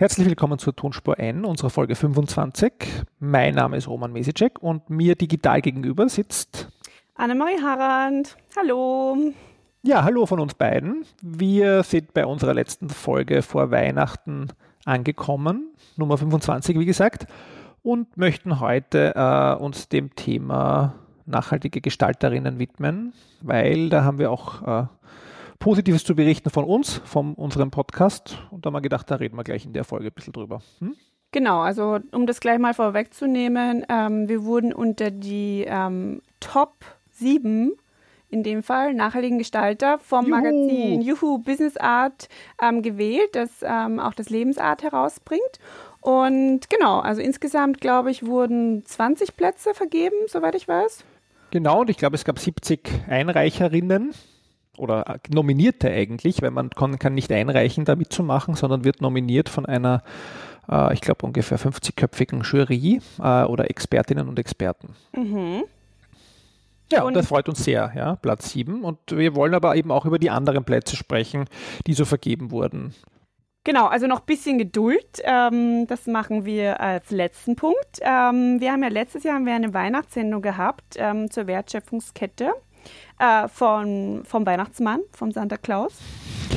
Herzlich willkommen zur Tonspur N, unserer Folge 25. Mein Name ist Roman Mesicek und mir digital gegenüber sitzt Annemarie Harand. Hallo. Ja, hallo von uns beiden. Wir sind bei unserer letzten Folge vor Weihnachten angekommen, Nummer 25, wie gesagt, und möchten heute äh, uns dem Thema nachhaltige Gestalterinnen widmen, weil da haben wir auch äh, Positives zu berichten von uns, von unserem Podcast. Und da haben wir gedacht, da reden wir gleich in der Folge ein bisschen drüber. Hm? Genau, also um das gleich mal vorwegzunehmen, ähm, wir wurden unter die ähm, Top 7 in dem Fall nachhaltigen Gestalter vom Juhu. Magazin Juhu Business Art ähm, gewählt, das ähm, auch das Lebensart herausbringt. Und genau, also insgesamt, glaube ich, wurden 20 Plätze vergeben, soweit ich weiß. Genau, und ich glaube, es gab 70 Einreicherinnen oder Nominierte eigentlich, weil man kann, kann nicht einreichen, da mitzumachen, sondern wird nominiert von einer, äh, ich glaube, ungefähr 50-köpfigen Jury äh, oder Expertinnen und Experten. Mhm. Ja, und das freut uns sehr, ja, Platz 7. Und wir wollen aber eben auch über die anderen Plätze sprechen, die so vergeben wurden. Genau, also noch ein bisschen Geduld. Ähm, das machen wir als letzten Punkt. Ähm, wir haben ja letztes Jahr haben wir eine Weihnachtssendung gehabt ähm, zur Wertschöpfungskette äh, von, vom Weihnachtsmann, vom Santa Claus.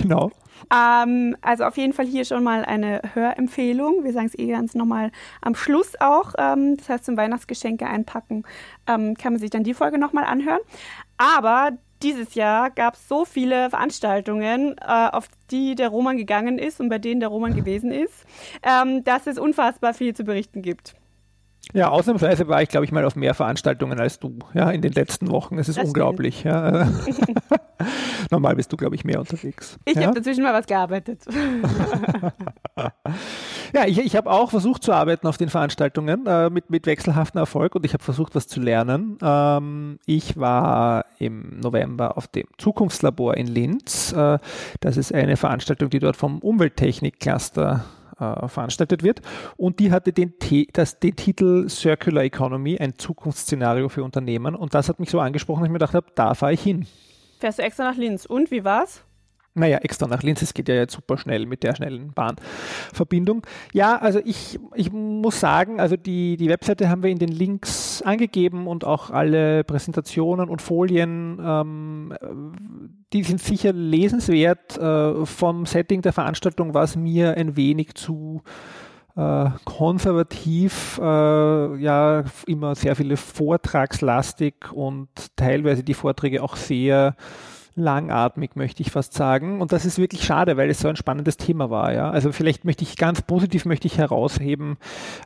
Genau. Ähm, also auf jeden Fall hier schon mal eine Hörempfehlung. Wir sagen es eh ganz nochmal am Schluss auch. Ähm, das heißt, zum Weihnachtsgeschenke einpacken ähm, kann man sich dann die Folge nochmal anhören. Aber dieses Jahr gab es so viele Veranstaltungen, äh, auf die der Roman gegangen ist und bei denen der Roman gewesen ist, ähm, dass es unfassbar viel zu berichten gibt. Ja, ausnahmsweise war ich, glaube ich, mal auf mehr Veranstaltungen als du, ja, in den letzten Wochen. Es ist das unglaublich, ja. Normal bist du, glaube ich, mehr unterwegs. Ich ja? habe dazwischen mal was gearbeitet. ja, ich, ich habe auch versucht zu arbeiten auf den Veranstaltungen äh, mit, mit wechselhaftem Erfolg und ich habe versucht, was zu lernen. Ähm, ich war im November auf dem Zukunftslabor in Linz. Äh, das ist eine Veranstaltung, die dort vom Umwelttechnik-Cluster äh, veranstaltet wird. Und die hatte den, das, den Titel Circular Economy, ein Zukunftsszenario für Unternehmen. Und das hat mich so angesprochen, dass ich mir gedacht habe, da fahre ich hin. Fährst du extra nach Linz. Und wie war's? Naja, extra nach Linz, es geht ja jetzt super schnell mit der schnellen Bahnverbindung. Ja, also ich, ich muss sagen, also die, die Webseite haben wir in den Links angegeben und auch alle Präsentationen und Folien, ähm, die sind sicher lesenswert. Äh, vom Setting der Veranstaltung war es mir ein wenig zu äh, konservativ, äh, ja, immer sehr viele vortragslastig und teilweise die Vorträge auch sehr langatmig, möchte ich fast sagen. Und das ist wirklich schade, weil es so ein spannendes Thema war. Ja? Also vielleicht möchte ich ganz positiv möchte ich herausheben,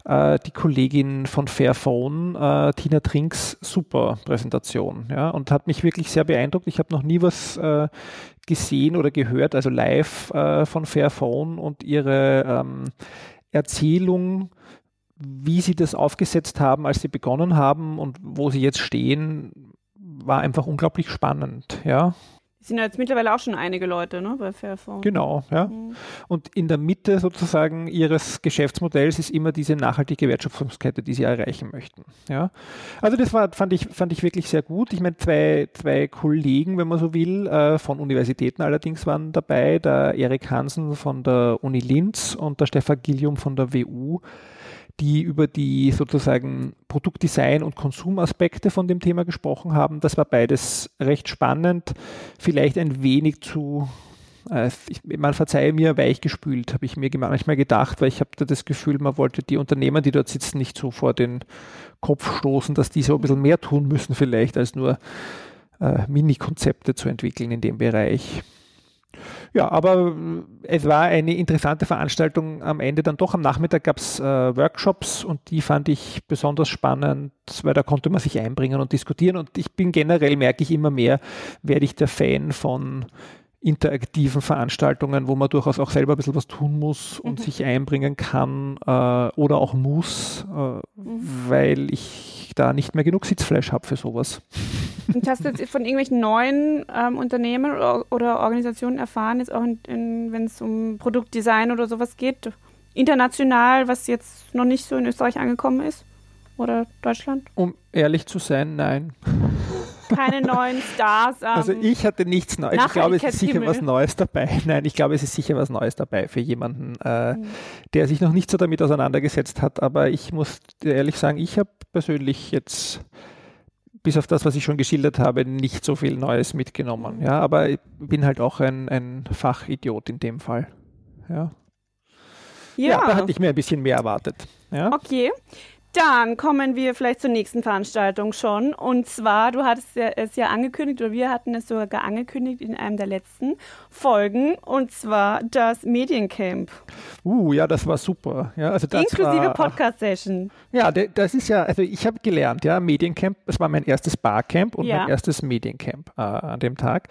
äh, die Kollegin von Fairphone, äh, Tina Trinks, super Präsentation. Ja? Und hat mich wirklich sehr beeindruckt. Ich habe noch nie was äh, gesehen oder gehört, also live äh, von Fairphone und ihre ähm, Erzählung wie sie das aufgesetzt haben, als sie begonnen haben und wo sie jetzt stehen, war einfach unglaublich spannend, ja sind ja jetzt mittlerweile auch schon einige Leute ne, bei Fairphone. Genau, ja. Mhm. Und in der Mitte sozusagen ihres Geschäftsmodells ist immer diese nachhaltige Wertschöpfungskette, die sie erreichen möchten. Ja. Also das war, fand ich, fand ich wirklich sehr gut. Ich meine, zwei, zwei Kollegen, wenn man so will, äh, von Universitäten allerdings waren dabei, der Erik Hansen von der Uni Linz und der Stefan Gillium von der WU die über die sozusagen Produktdesign und Konsumaspekte von dem Thema gesprochen haben. Das war beides recht spannend, vielleicht ein wenig zu, äh, ich, man verzeihe mir, weichgespült, habe ich mir manchmal gedacht, weil ich habe da das Gefühl, man wollte die Unternehmer, die dort sitzen, nicht so vor den Kopf stoßen, dass die so ein bisschen mehr tun müssen vielleicht, als nur äh, Mini-Konzepte zu entwickeln in dem Bereich. Ja, aber äh, es war eine interessante Veranstaltung. Am Ende dann doch am Nachmittag gab es äh, Workshops und die fand ich besonders spannend, weil da konnte man sich einbringen und diskutieren. Und ich bin generell, merke ich immer mehr, werde ich der Fan von interaktiven Veranstaltungen, wo man durchaus auch selber ein bisschen was tun muss und mhm. sich einbringen kann äh, oder auch muss, äh, mhm. weil ich da nicht mehr genug Sitzfleisch habe für sowas. Und hast du jetzt von irgendwelchen neuen ähm, Unternehmen oder, oder, Organisationen erfahren, jetzt auch wenn es um Produktdesign oder sowas geht, international, was jetzt noch nicht so in Österreich angekommen ist? Oder Deutschland? Um ehrlich zu sein, nein. Keine neuen Stars. Ähm, also ich hatte nichts Neues. Ich glaube, es ist sicher was Neues dabei. Nein, ich glaube, es ist sicher was Neues dabei für jemanden, äh, mhm. der sich noch nicht so damit auseinandergesetzt hat. Aber ich muss ehrlich sagen, ich habe persönlich jetzt bis auf das, was ich schon geschildert habe, nicht so viel Neues mitgenommen. Ja, aber ich bin halt auch ein, ein Fachidiot in dem Fall. Ja. Ja. ja, da hatte ich mir ein bisschen mehr erwartet. Ja? Okay. Dann kommen wir vielleicht zur nächsten Veranstaltung schon. Und zwar, du hattest es ja angekündigt, oder wir hatten es sogar angekündigt in einem der letzten Folgen, und zwar das Mediencamp. Uh, ja, das war super. Ja, also das Inklusive Podcast-Session. Ja, das ist ja, also ich habe gelernt, ja, Mediencamp, das war mein erstes Barcamp und ja. mein erstes Mediencamp äh, an dem Tag.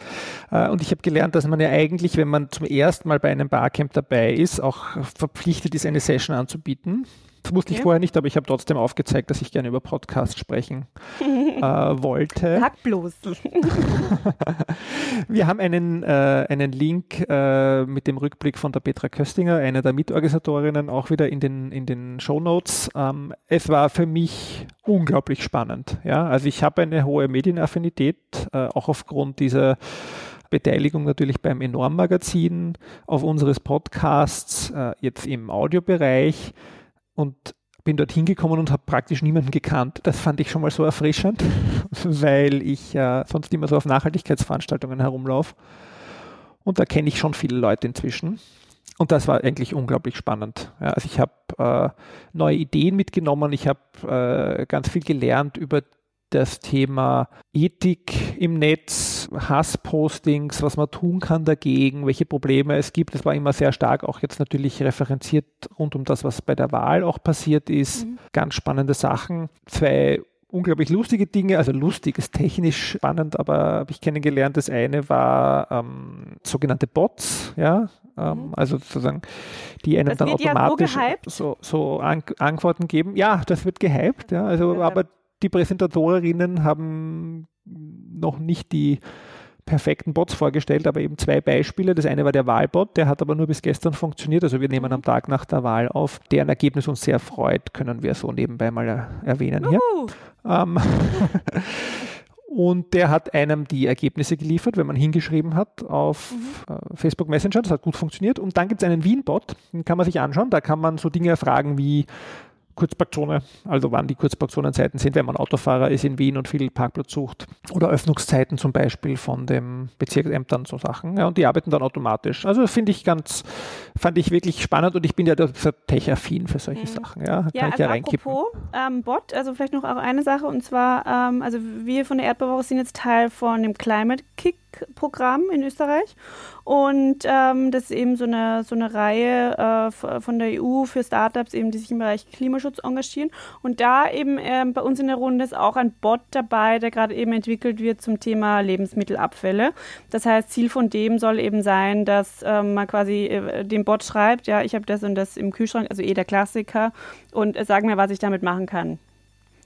Äh, und ich habe gelernt, dass man ja eigentlich, wenn man zum ersten Mal bei einem Barcamp dabei ist, auch verpflichtet ist, eine Session anzubieten. Das wusste okay. ich vorher nicht, aber ich habe trotzdem aufgezeigt, dass ich gerne über Podcasts sprechen äh, wollte. Sag bloß. Wir haben einen, äh, einen Link äh, mit dem Rückblick von der Petra Köstinger, einer der Mitorganisatorinnen, auch wieder in den, in den Show Notes. Ähm, es war für mich unglaublich spannend. Ja? Also ich habe eine hohe Medienaffinität, äh, auch aufgrund dieser Beteiligung natürlich beim Enorm-Magazin, auf unseres Podcasts, äh, jetzt im Audiobereich und bin dort hingekommen und habe praktisch niemanden gekannt. Das fand ich schon mal so erfrischend, weil ich äh, sonst immer so auf Nachhaltigkeitsveranstaltungen herumlaufe. Und da kenne ich schon viele Leute inzwischen. Und das war eigentlich unglaublich spannend. Ja, also ich habe äh, neue Ideen mitgenommen, ich habe äh, ganz viel gelernt über das Thema Ethik im Netz, Hasspostings, was man tun kann dagegen, welche Probleme es gibt. Das war immer sehr stark auch jetzt natürlich referenziert rund um das, was bei der Wahl auch passiert ist. Mhm. Ganz spannende Sachen. Zwei unglaublich lustige Dinge, also lustig ist technisch spannend, aber habe ich kennengelernt. Das eine war ähm, sogenannte Bots, ja, ähm, mhm. also sozusagen, die einem das dann automatisch ja so, so, so An Antworten geben. Ja, das wird gehypt, ja, also aber die Präsentatorinnen haben noch nicht die perfekten Bots vorgestellt, aber eben zwei Beispiele. Das eine war der Wahlbot, der hat aber nur bis gestern funktioniert. Also wir nehmen am Tag nach der Wahl auf. Deren Ergebnis uns sehr freut, können wir so nebenbei mal erwähnen hier. Ähm, und der hat einem die Ergebnisse geliefert, wenn man hingeschrieben hat auf mhm. Äh, Facebook Messenger. Das hat gut funktioniert. Und dann gibt es einen Wien-Bot, den kann man sich anschauen. Da kann man so Dinge erfragen wie, Kurzparkzone, also wann die Kurzparkzonenzeiten sind, wenn man Autofahrer ist in Wien und viel Parkplatz sucht. Oder Öffnungszeiten zum Beispiel von den Bezirksämtern, so Sachen. Ja, und die arbeiten dann automatisch. Also finde ich ganz, fand ich wirklich spannend und ich bin ja tech-affin für solche mhm. Sachen. Ja, kann ja, also ja. Apropos ähm, Bot, also vielleicht noch auch eine Sache und zwar, ähm, also wir von der Erdbewoche sind jetzt Teil von dem Climate Kick Programm in Österreich. Und ähm, das ist eben so eine, so eine Reihe äh, von der EU für Startups, eben, die sich im Bereich Klimaschutz engagieren. Und da eben äh, bei uns in der Runde ist auch ein Bot dabei, der gerade eben entwickelt wird zum Thema Lebensmittelabfälle. Das heißt, Ziel von dem soll eben sein, dass ähm, man quasi äh, dem Bot schreibt, ja, ich habe das und das im Kühlschrank, also eh der Klassiker, und äh, sag mir, was ich damit machen kann.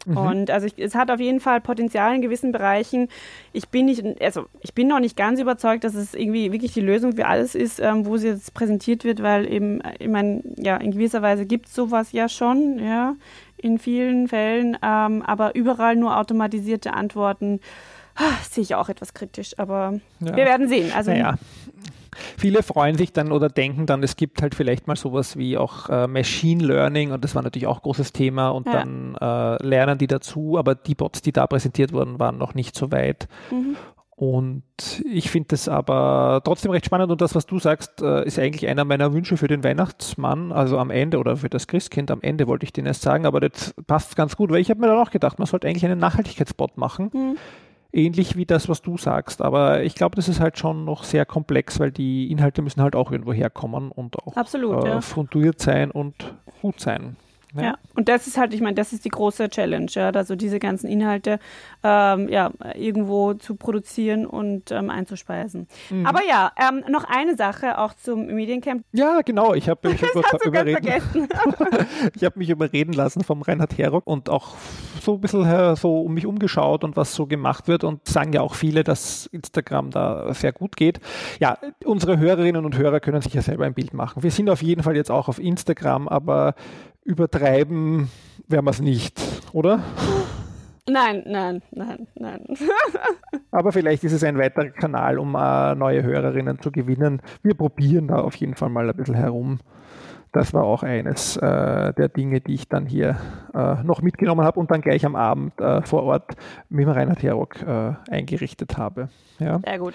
Mhm. Und also ich, es hat auf jeden Fall Potenzial in gewissen Bereichen. Ich bin nicht, also ich bin noch nicht ganz überzeugt, dass es irgendwie wirklich die Lösung für alles ist, ähm, wo sie jetzt präsentiert wird, weil eben, ich meine, ja, in gewisser Weise gibt es sowas ja schon, ja, in vielen Fällen, ähm, aber überall nur automatisierte Antworten. Ah, sehe ich auch etwas kritisch, aber ja. wir werden sehen. Also naja. Viele freuen sich dann oder denken dann, es gibt halt vielleicht mal sowas wie auch äh, Machine Learning und das war natürlich auch ein großes Thema und ja. dann äh, lernen die dazu, aber die Bots, die da präsentiert wurden, waren noch nicht so weit. Mhm. Und ich finde das aber trotzdem recht spannend und das, was du sagst, äh, ist eigentlich einer meiner Wünsche für den Weihnachtsmann, also am Ende oder für das Christkind am Ende wollte ich den erst sagen, aber das passt ganz gut, weil ich habe mir dann auch gedacht, man sollte eigentlich einen Nachhaltigkeitsbot machen. Mhm ähnlich wie das, was du sagst. Aber ich glaube, das ist halt schon noch sehr komplex, weil die Inhalte müssen halt auch irgendwo herkommen und auch Absolut, äh, ja. fundiert sein und gut sein. Ja. ja. und das ist halt, ich meine, das ist die große Challenge, ja, also diese ganzen Inhalte ähm, ja, irgendwo zu produzieren und ähm, einzuspeisen. Mhm. Aber ja, ähm, noch eine Sache auch zum Mediencamp. Ja, genau, ich habe mich, überreden, ich hab mich überreden lassen vom Reinhard Herock und auch so ein bisschen so um mich umgeschaut und was so gemacht wird und sagen ja auch viele, dass Instagram da sehr gut geht. Ja, unsere Hörerinnen und Hörer können sich ja selber ein Bild machen. Wir sind auf jeden Fall jetzt auch auf Instagram, aber übertreiben werden wir es nicht, oder? Nein, nein, nein, nein. Aber vielleicht ist es ein weiterer Kanal, um uh, neue Hörerinnen zu gewinnen. Wir probieren da auf jeden Fall mal ein bisschen herum. Das war auch eines äh, der Dinge, die ich dann hier äh, noch mitgenommen habe und dann gleich am Abend vor Ort mit dem Reinhard Herock äh, eingerichtet habe. Ja. Sehr gut.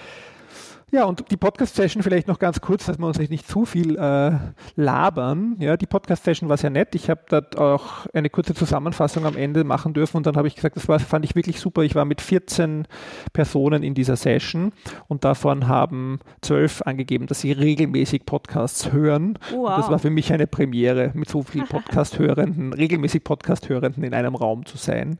Ja, und die Podcast-Session vielleicht noch ganz kurz, dass wir uns nicht zu viel äh, labern. Ja, die Podcast-Session war sehr nett. Ich habe dort auch eine kurze Zusammenfassung am Ende machen dürfen und dann habe ich gesagt, das war, fand ich wirklich super. Ich war mit 14 Personen in dieser Session und davon haben zwölf angegeben, dass sie regelmäßig Podcasts hören. Wow. das war für mich eine Premiere, mit so vielen Podcast-Hörenden, regelmäßig Podcast-Hörenden in einem Raum zu sein.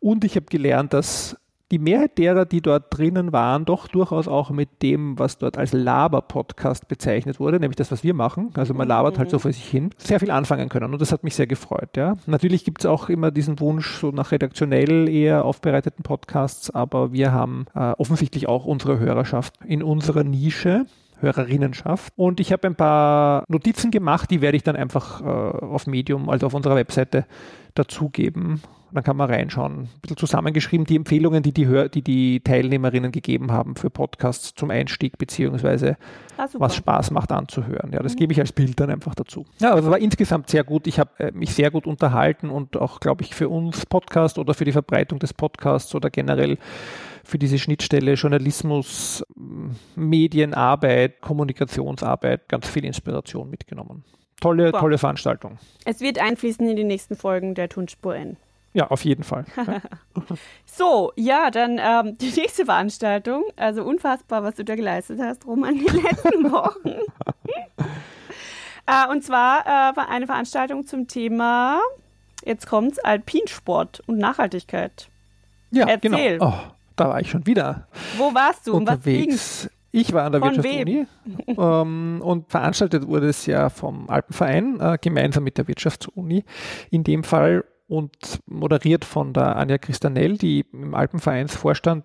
Und ich habe gelernt, dass die Mehrheit derer, die dort drinnen waren, doch durchaus auch mit dem, was dort als Laber-Podcast bezeichnet wurde, nämlich das, was wir machen. Also man labert halt so mhm. vor sich hin, sehr viel anfangen können. Und das hat mich sehr gefreut. Ja. Natürlich gibt es auch immer diesen Wunsch so nach redaktionell eher aufbereiteten Podcasts, aber wir haben äh, offensichtlich auch unsere Hörerschaft in unserer Nische. Hörerinnenschaft. Und ich habe ein paar Notizen gemacht, die werde ich dann einfach äh, auf Medium, also auf unserer Webseite dazugeben dann kann man reinschauen. Ein bisschen zusammengeschrieben, die Empfehlungen, die die, Hör die, die Teilnehmerinnen gegeben haben für Podcasts zum Einstieg, beziehungsweise ah, was Spaß macht anzuhören. Ja, das mhm. gebe ich als Bild dann einfach dazu. Ja, also war insgesamt sehr gut. Ich habe äh, mich sehr gut unterhalten und auch, glaube ich, für uns Podcast oder für die Verbreitung des Podcasts oder generell für diese Schnittstelle Journalismus, Medienarbeit, Kommunikationsarbeit ganz viel Inspiration mitgenommen. Tolle, tolle Veranstaltung. Es wird einfließen in die nächsten Folgen der Tonspur N. Ja, auf jeden Fall. so, ja, dann ähm, die nächste Veranstaltung. Also unfassbar, was du da geleistet hast, Roman, die letzten Wochen. äh, und zwar äh, war eine Veranstaltung zum Thema, jetzt kommt's, Alpinsport und Nachhaltigkeit. Ja, genau. Erzähl. genau. Oh, da war ich schon wieder. Wo warst du? Unterwegs. was ich war an der Wirtschaftsuni ähm, und veranstaltet wurde es ja vom Alpenverein äh, gemeinsam mit der Wirtschaftsuni. In dem Fall und moderiert von der Anja Christanell, die im Alpenvereinsvorstand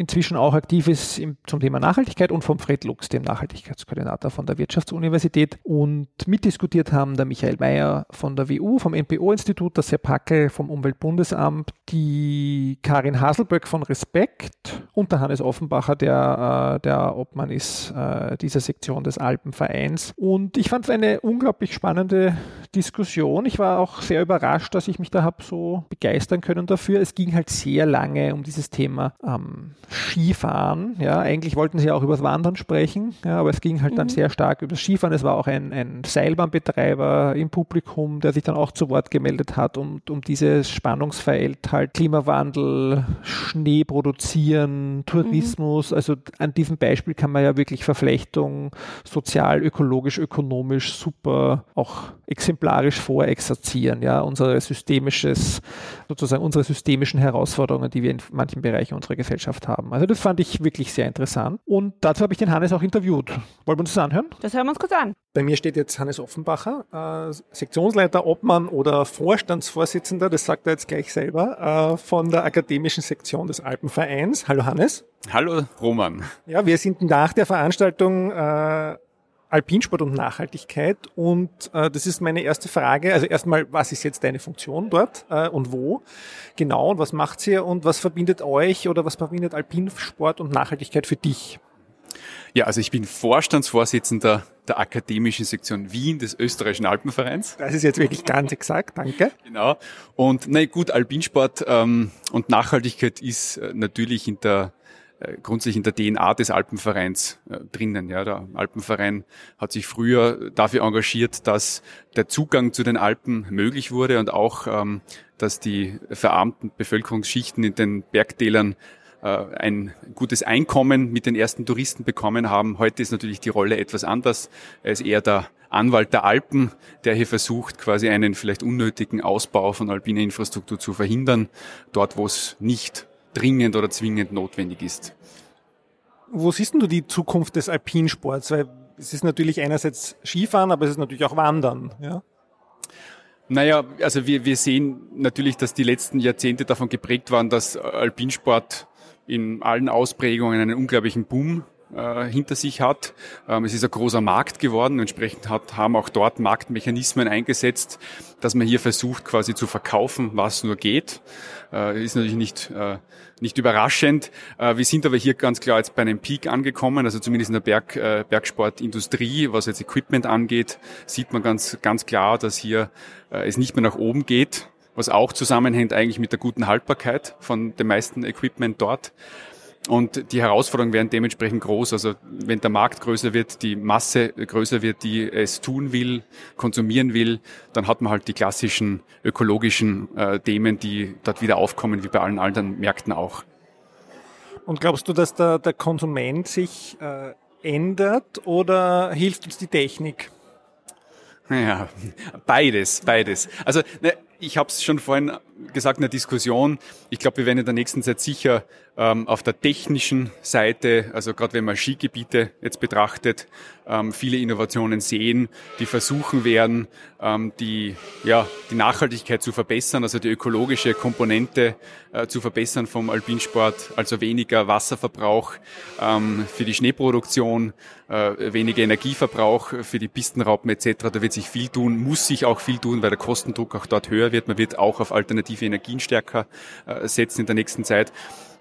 inzwischen auch aktiv ist im, zum Thema Nachhaltigkeit und vom Fred Lux, dem Nachhaltigkeitskoordinator von der Wirtschaftsuniversität. Und mitdiskutiert haben der Michael Mayer von der WU, vom NPO-Institut, der Sepp Hackel vom Umweltbundesamt, die Karin Haselböck von Respekt und der Hannes Offenbacher, der, äh, der Obmann ist äh, dieser Sektion des Alpenvereins. Und ich fand es eine unglaublich spannende Diskussion. Ich war auch sehr überrascht, dass ich mich da habe so begeistern können dafür. Es ging halt sehr lange um dieses Thema ähm, Skifahren. Ja, eigentlich wollten sie auch über das Wandern sprechen, ja, aber es ging halt mhm. dann sehr stark über das Skifahren. Es war auch ein, ein Seilbahnbetreiber im Publikum, der sich dann auch zu Wort gemeldet hat und um dieses Spannungsfeld halt Klimawandel, Schnee produzieren, Tourismus. Mhm. Also an diesem Beispiel kann man ja wirklich Verflechtung sozial, ökologisch, ökonomisch super auch exemplarisch vorexerzieren. Ja, unser systemisches, sozusagen unsere systemischen Herausforderungen, die wir in manchen Bereichen unserer Gesellschaft haben. Also das fand ich wirklich sehr interessant. Und dazu habe ich den Hannes auch interviewt. Wollen wir uns das anhören? Das hören wir uns kurz an. Bei mir steht jetzt Hannes Offenbacher, äh, Sektionsleiter, Obmann oder Vorstandsvorsitzender, das sagt er jetzt gleich selber, äh, von der akademischen Sektion des Alpenvereins. Hallo Hannes. Hallo Roman. Ja, wir sind nach der Veranstaltung äh, Alpinsport und Nachhaltigkeit. Und äh, das ist meine erste Frage. Also erstmal, was ist jetzt deine Funktion dort äh, und wo? Genau, und was macht ihr und was verbindet euch oder was verbindet Alpinsport und Nachhaltigkeit für dich? Ja, also ich bin Vorstandsvorsitzender der akademischen Sektion Wien des österreichischen Alpenvereins. Das ist jetzt wirklich ganz exakt, danke. Genau. Und na gut, Alpinsport ähm, und Nachhaltigkeit ist äh, natürlich in der grundsätzlich in der DNA des Alpenvereins äh, drinnen. Ja, der Alpenverein hat sich früher dafür engagiert, dass der Zugang zu den Alpen möglich wurde und auch, ähm, dass die verarmten Bevölkerungsschichten in den Bergtälern äh, ein gutes Einkommen mit den ersten Touristen bekommen haben. Heute ist natürlich die Rolle etwas anders. Er ist eher der Anwalt der Alpen, der hier versucht, quasi einen vielleicht unnötigen Ausbau von alpiner Infrastruktur zu verhindern, dort wo es nicht dringend oder zwingend notwendig ist. Wo siehst du die Zukunft des Alpinsports? Weil es ist natürlich einerseits Skifahren, aber es ist natürlich auch Wandern. Ja? Naja, also wir, wir sehen natürlich, dass die letzten Jahrzehnte davon geprägt waren, dass Alpinsport in allen Ausprägungen einen unglaublichen Boom äh, hinter sich hat. Ähm, es ist ein großer Markt geworden. Entsprechend hat, haben auch dort Marktmechanismen eingesetzt, dass man hier versucht, quasi zu verkaufen, was nur geht. Äh, ist natürlich nicht, äh, nicht überraschend. Äh, wir sind aber hier ganz klar jetzt bei einem Peak angekommen, also zumindest in der Berg, äh, Bergsportindustrie, was jetzt Equipment angeht, sieht man ganz, ganz klar, dass hier äh, es nicht mehr nach oben geht was auch zusammenhängt eigentlich mit der guten Haltbarkeit von dem meisten Equipment dort. Und die Herausforderungen werden dementsprechend groß. Also wenn der Markt größer wird, die Masse größer wird, die es tun will, konsumieren will, dann hat man halt die klassischen ökologischen äh, Themen, die dort wieder aufkommen, wie bei allen anderen Märkten auch. Und glaubst du, dass der, der Konsument sich äh, ändert oder hilft uns die Technik? Ja, beides, beides. Also ne, ich habe es schon vorhin gesagt in der Diskussion. Ich glaube, wir werden in der nächsten Zeit sicher ähm, auf der technischen Seite, also gerade wenn man Skigebiete jetzt betrachtet, ähm, viele Innovationen sehen, die versuchen werden, ähm, die, ja, die Nachhaltigkeit zu verbessern, also die ökologische Komponente äh, zu verbessern vom Alpinsport, also weniger Wasserverbrauch ähm, für die Schneeproduktion, äh, weniger Energieverbrauch für die Pistenraupen etc. Da wird sich viel tun, muss sich auch viel tun, weil der Kostendruck auch dort höher wird. Man wird auch auf alternative Energien stärker äh, setzen in der nächsten Zeit.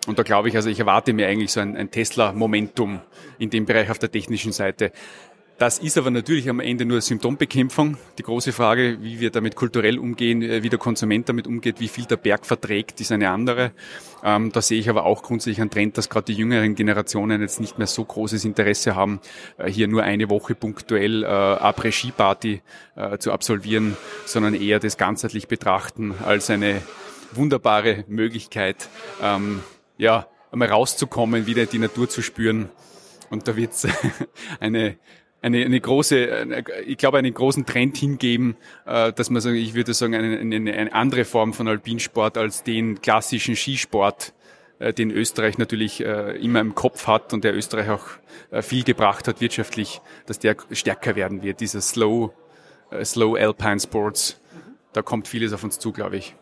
Und da glaube ich, also ich erwarte mir eigentlich so ein, ein Tesla-Momentum in dem Bereich auf der technischen Seite. Das ist aber natürlich am Ende nur Symptombekämpfung. Die große Frage, wie wir damit kulturell umgehen, äh, wie der Konsument damit umgeht, wie viel der Berg verträgt, ist eine andere. Ähm, da sehe ich aber auch grundsätzlich einen Trend, dass gerade die jüngeren Generationen jetzt nicht mehr so großes Interesse haben, äh, hier nur eine Woche punktuell äh, Après-Ski-Party äh, zu absolvieren, sondern eher das ganzheitlich betrachten als eine wunderbare Möglichkeit, ähm, ja, einmal rauszukommen, wieder die Natur zu spüren. Und da wird es eine eine, eine große, ich glaube, einen großen Trend hingeben, äh, dass man sagen, ich würde sagen, eine, eine, eine andere Form von Alpinsport als den klassischen Skisport, äh, den Österreich natürlich äh, immer im Kopf hat und der Österreich auch viel gebracht hat wirtschaftlich, dass der stärker werden wird, dieser Slow, Slow Alpine Sports. Da kommt vieles auf uns zu, glaube ich.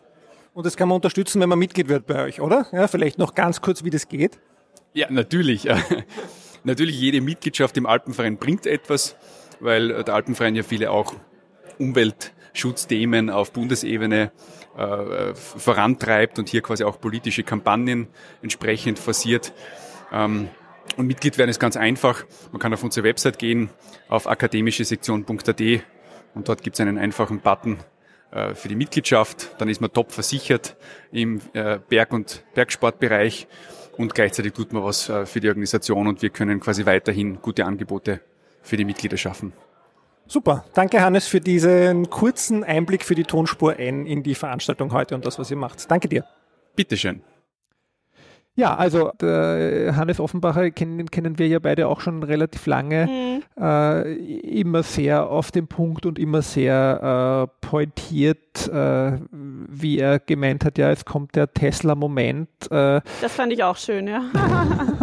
Und das kann man unterstützen, wenn man Mitglied wird bei euch, oder? Ja, vielleicht noch ganz kurz, wie das geht. Ja, natürlich. Natürlich, jede Mitgliedschaft im Alpenverein bringt etwas, weil der Alpenverein ja viele auch Umweltschutzthemen auf Bundesebene äh, vorantreibt und hier quasi auch politische Kampagnen entsprechend forciert. Ähm, und Mitglied werden ist ganz einfach. Man kann auf unsere Website gehen, auf akademischesektion.at und dort gibt es einen einfachen Button äh, für die Mitgliedschaft. Dann ist man top versichert im äh, Berg- und Bergsportbereich und gleichzeitig tut man was äh, für die Organisation und wir können quasi weiterhin gute Angebote für die Mitglieder schaffen. Super. Danke, Hannes, für diesen kurzen Einblick für die Tonspur N in die Veranstaltung heute und das, was ihr macht. Danke dir. Bitteschön. Ja, also Hannes Offenbacher kennen, kennen wir ja beide auch schon relativ lange. Mhm. Äh, immer sehr auf den Punkt und immer sehr äh, pointiert, äh, wie er gemeint hat, ja, es kommt der Tesla-Moment. Äh. das fand ich auch schön, ja.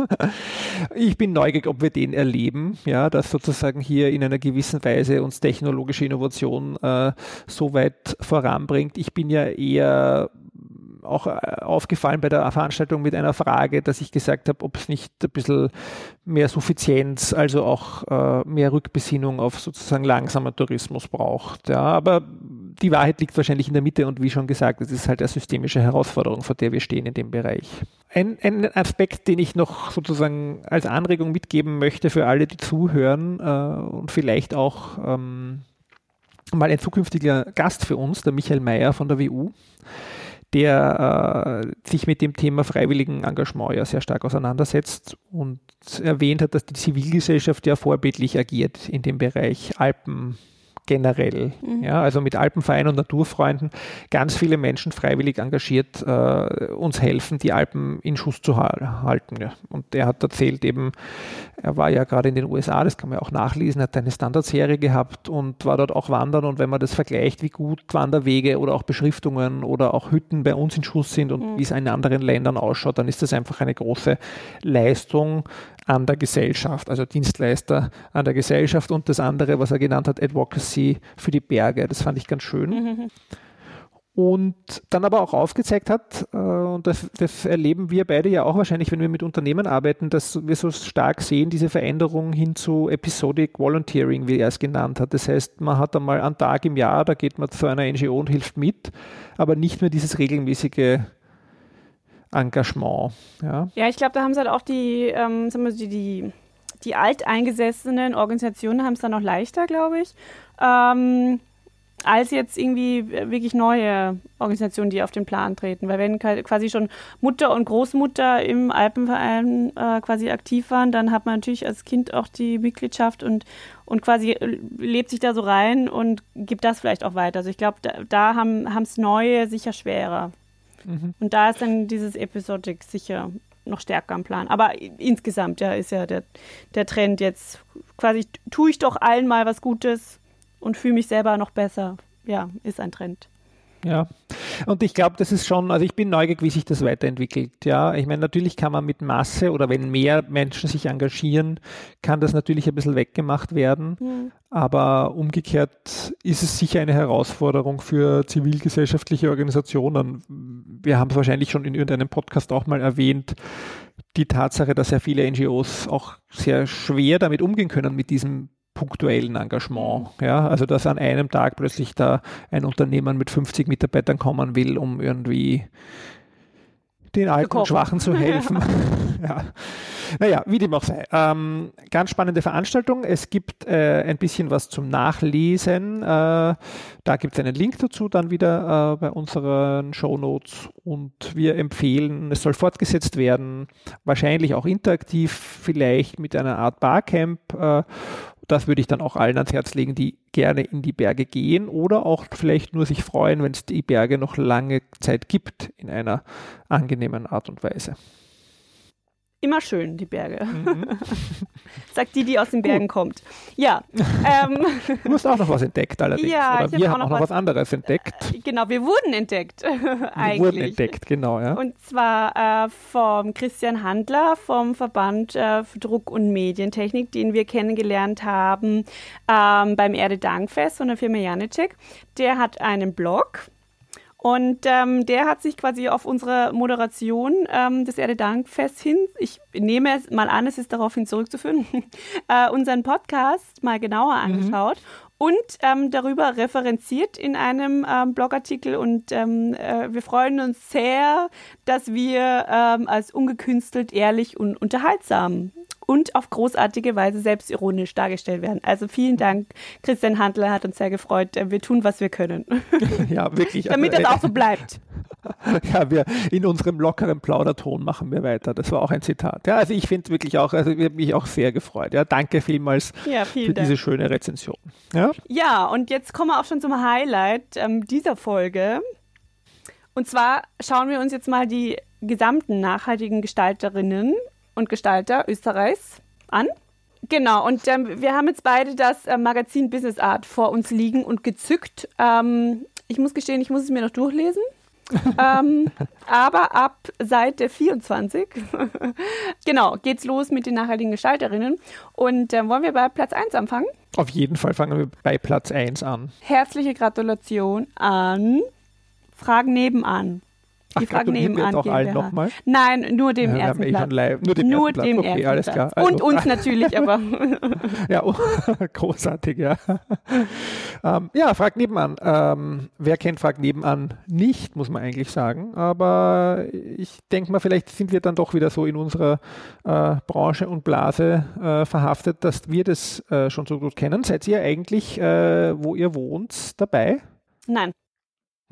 ich bin neugierig, ob wir den erleben, ja, dass sozusagen hier in einer gewissen Weise uns technologische Innovation äh, so weit voranbringt. Ich bin ja eher auch äh, aufgefallen bei der Veranstaltung mit einer Frage, dass ich gesagt habe, ob es nicht ein bisschen mehr Suffizienz, also auch äh, mehr Rückbesinnung auf sozusagen langsamer Tourismus braucht. Ja, aber die Wahrheit liegt wahrscheinlich in der Mitte und wie schon gesagt, es ist halt eine systemische Herausforderung, vor der wir stehen in dem Bereich. Ein, ein Aspekt, den ich noch sozusagen als Anregung mitgeben möchte für alle, die zuhören äh, und vielleicht auch ähm, mal ein zukünftiger Gast für uns, der Michael Mayer von der WU der äh, sich mit dem Thema freiwilligen Engagement ja sehr stark auseinandersetzt und erwähnt hat, dass die Zivilgesellschaft ja vorbildlich agiert in dem Bereich Alpen generell. Mhm. Ja, also mit Alpenverein und Naturfreunden ganz viele Menschen freiwillig engagiert äh, uns helfen, die Alpen in Schuss zu halten. Ja. Und er hat erzählt eben, er war ja gerade in den USA, das kann man auch nachlesen, hat eine Standardserie gehabt und war dort auch wandern und wenn man das vergleicht, wie gut Wanderwege oder auch Beschriftungen oder auch Hütten bei uns in Schuss sind und mhm. wie es in anderen Ländern ausschaut, dann ist das einfach eine große Leistung an der Gesellschaft, also Dienstleister an der Gesellschaft und das andere, was er genannt hat, Advocacy für die Berge. Das fand ich ganz schön. Mhm. und dann aber auch aufgezeigt hat, äh, und das, das, erleben wir beide ja auch wahrscheinlich, wenn wir mit Unternehmen arbeiten, dass wir so stark sehen, diese Veränderung hin zu Episodic Volunteering, wie er es genannt hat. Das heißt, man hat einmal einen Tag im Jahr, da geht man zu einer NGO und hilft mit, aber nicht mehr dieses regelmäßige Engagement. Ja, ja ich glaube, da haben sie halt auch die, ähm, sagen wir, die, die, die alteingesessenen Organisationen haben es dann noch leichter, glaube ich. Ähm, als jetzt irgendwie wirklich neue Organisationen, die auf den Plan treten. Weil wenn quasi schon Mutter und Großmutter im Alpenverein äh, quasi aktiv waren, dann hat man natürlich als Kind auch die Mitgliedschaft und, und quasi äh, lebt sich da so rein und gibt das vielleicht auch weiter. Also ich glaube, da, da haben es Neue sicher schwerer. Mhm. Und da ist dann dieses Episodic sicher noch stärker am Plan. Aber insgesamt, ja, ist ja der, der Trend jetzt quasi, tue ich doch allen mal was Gutes und fühle mich selber noch besser. Ja, ist ein Trend. Ja, und ich glaube, das ist schon, also ich bin neugierig, wie sich das weiterentwickelt. Ja, ich meine, natürlich kann man mit Masse oder wenn mehr Menschen sich engagieren, kann das natürlich ein bisschen weggemacht werden. Mhm. Aber umgekehrt ist es sicher eine Herausforderung für zivilgesellschaftliche Organisationen. Wir haben es wahrscheinlich schon in irgendeinem Podcast auch mal erwähnt, die Tatsache, dass sehr viele NGOs auch sehr schwer damit umgehen können mit diesem punktuellen Engagement. Ja, also dass an einem Tag plötzlich da ein Unternehmen mit 50 Mitarbeitern kommen will, um irgendwie den Alten und Schwachen zu helfen. ja. Naja, wie dem auch sei. Ähm, ganz spannende Veranstaltung. Es gibt äh, ein bisschen was zum Nachlesen. Äh, da gibt es einen Link dazu dann wieder äh, bei unseren Show Notes und wir empfehlen, es soll fortgesetzt werden, wahrscheinlich auch interaktiv, vielleicht mit einer Art Barcamp äh, das würde ich dann auch allen ans Herz legen, die gerne in die Berge gehen oder auch vielleicht nur sich freuen, wenn es die Berge noch lange Zeit gibt in einer angenehmen Art und Weise. Immer schön, die Berge. Mhm. Sagt die, die aus den Bergen kommt. Ja. Ähm, du hast auch noch was entdeckt allerdings. Ja, oder wir haben auch noch, was, was, anderes entdeckt. Äh, genau, wir wurden entdeckt. eigentlich. Wir wurden entdeckt, genau. Ja. Und zwar äh, vom Christian Handler vom Verband äh, für Druck- und Medientechnik, den wir kennengelernt haben ähm, beim Erde Dankfest von der Firma Janicek. Der hat einen Blog und ähm, der hat sich quasi auf unsere Moderation ähm, des Erde-Dankfest hin, ich nehme es mal an, es ist daraufhin zurückzuführen, äh, unseren Podcast mal genauer mhm. angeschaut. Mhm und ähm, darüber referenziert in einem ähm, Blogartikel. Und ähm, äh, wir freuen uns sehr, dass wir ähm, als ungekünstelt, ehrlich und unterhaltsam und auf großartige Weise selbstironisch dargestellt werden. Also vielen Dank, Christian Handler, hat uns sehr gefreut. Äh, wir tun, was wir können. Ja, wirklich. Damit das auch so bleibt. Ja, wir in unserem lockeren Plauderton machen wir weiter. Das war auch ein Zitat. Ja, also ich finde wirklich auch, also ich habe mich auch sehr gefreut. Ja, danke vielmals ja, für Dank. diese schöne Rezension. Ja? ja, und jetzt kommen wir auch schon zum Highlight ähm, dieser Folge. Und zwar schauen wir uns jetzt mal die gesamten nachhaltigen Gestalterinnen und Gestalter Österreichs an. Genau, und ähm, wir haben jetzt beide das äh, Magazin Business Art vor uns liegen und gezückt. Ähm, ich muss gestehen, ich muss es mir noch durchlesen. Ähm, aber ab Seite 24, genau, geht's los mit den nachhaltigen Gestalterinnen. Und äh, wollen wir bei Platz 1 anfangen? Auf jeden Fall fangen wir bei Platz 1 an. Herzliche Gratulation an Fragen nebenan. Die Frage nebenan auch allen nochmal? Nein, nur dem ja, ersten eh Platz. Nur dem nur ersten dem Platz. Okay, ersten alles klar. Also. Und uns natürlich, aber. ja, oh, großartig, ja. ähm, ja, Frag nebenan. Ähm, wer kennt Frag nebenan nicht, muss man eigentlich sagen. Aber ich denke mal, vielleicht sind wir dann doch wieder so in unserer äh, Branche und Blase äh, verhaftet, dass wir das äh, schon so gut kennen. Seid ihr eigentlich, äh, wo ihr wohnt, dabei? Nein.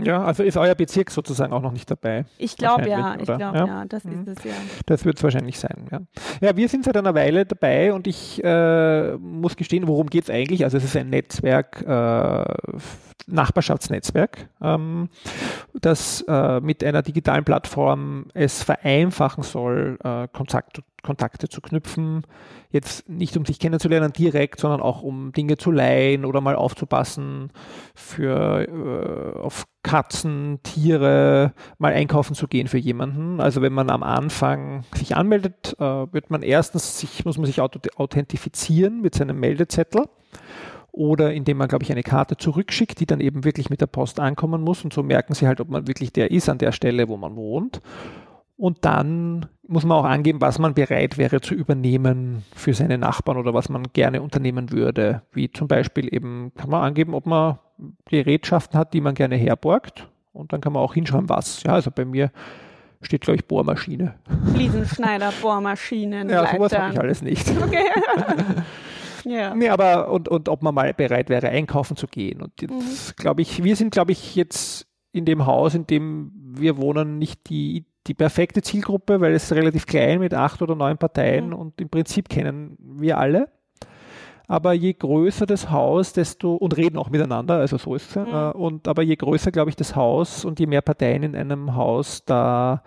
Ja, also ist euer Bezirk sozusagen auch noch nicht dabei. Ich glaube ja, ich glaube ja. ja, das mhm. ist es ja. Das wird es wahrscheinlich sein, ja. Ja, wir sind seit einer Weile dabei und ich äh, muss gestehen, worum geht es eigentlich? Also es ist ein Netzwerk, äh, Nachbarschaftsnetzwerk, ähm, das äh, mit einer digitalen Plattform es vereinfachen soll, äh, Kontakt, Kontakte zu knüpfen, jetzt nicht um sich kennenzulernen direkt, sondern auch um Dinge zu leihen oder mal aufzupassen für äh, auf Katzen, Tiere, mal einkaufen zu gehen für jemanden. Also wenn man am Anfang sich anmeldet, äh, wird man erstens sich, muss man sich authentifizieren mit seinem Meldezettel. oder indem man, glaube ich, eine Karte zurückschickt, die dann eben wirklich mit der Post ankommen muss und so merken sie halt, ob man wirklich der ist an der Stelle, wo man wohnt. Und dann muss man auch angeben, was man bereit wäre zu übernehmen für seine Nachbarn oder was man gerne unternehmen würde. Wie zum Beispiel eben kann man angeben, ob man Gerätschaften hat, die man gerne herborgt. Und dann kann man auch hinschauen, was. Ja, also bei mir steht, glaube ich, Bohrmaschine. Fliesenschneider, Bohrmaschinen. Ja, sowas habe ich alles nicht. Okay. ja. Nee, aber und, und ob man mal bereit wäre, einkaufen zu gehen. Und jetzt mhm. glaube ich, wir sind, glaube ich, jetzt in dem Haus, in dem wir wohnen, nicht die, die perfekte Zielgruppe, weil es relativ klein mit acht oder neun Parteien mhm. und im Prinzip kennen wir alle. Aber je größer das Haus, desto und reden auch miteinander, also so ist es. Mhm. Äh, und aber je größer, glaube ich, das Haus und je mehr Parteien in einem Haus, da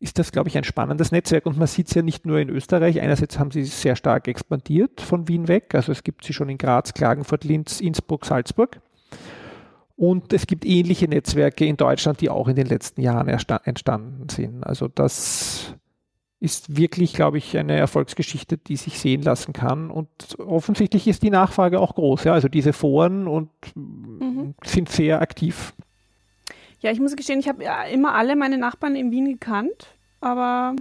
ist das, glaube ich, ein spannendes Netzwerk. Und man sieht es ja nicht nur in Österreich. Einerseits haben sie sehr stark expandiert von Wien weg. Also es gibt sie schon in Graz, Klagenfurt, Linz, Innsbruck, Salzburg. Und es gibt ähnliche Netzwerke in Deutschland, die auch in den letzten Jahren entstanden sind. Also das ist wirklich, glaube ich, eine Erfolgsgeschichte, die sich sehen lassen kann. Und offensichtlich ist die Nachfrage auch groß. Ja? Also diese Foren und mhm. sind sehr aktiv. Ja, ich muss gestehen, ich habe ja immer alle meine Nachbarn in Wien gekannt, aber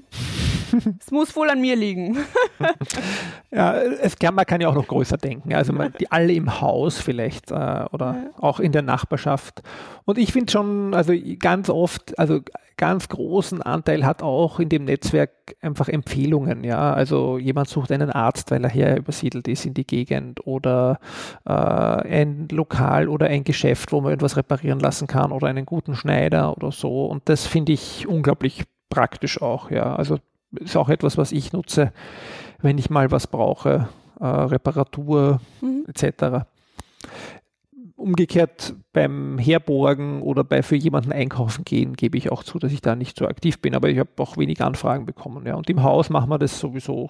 es muss wohl an mir liegen. ja, es kann, man kann ja auch noch größer denken. Also man, die alle im Haus vielleicht äh, oder ja. auch in der Nachbarschaft. Und ich finde schon, also ganz oft, also ganz großen Anteil hat auch in dem Netzwerk einfach Empfehlungen. Ja, also jemand sucht einen Arzt, weil er hier übersiedelt ist in die Gegend oder äh, ein Lokal oder ein Geschäft, wo man etwas reparieren lassen kann oder einen guten Schneider oder so. Und das finde ich unglaublich praktisch auch. Ja, also ist auch etwas, was ich nutze, wenn ich mal was brauche, äh, Reparatur mhm. etc. Umgekehrt beim Herborgen oder bei für jemanden einkaufen gehen, gebe ich auch zu, dass ich da nicht so aktiv bin, aber ich habe auch wenig Anfragen bekommen. Ja. Und im Haus machen wir das sowieso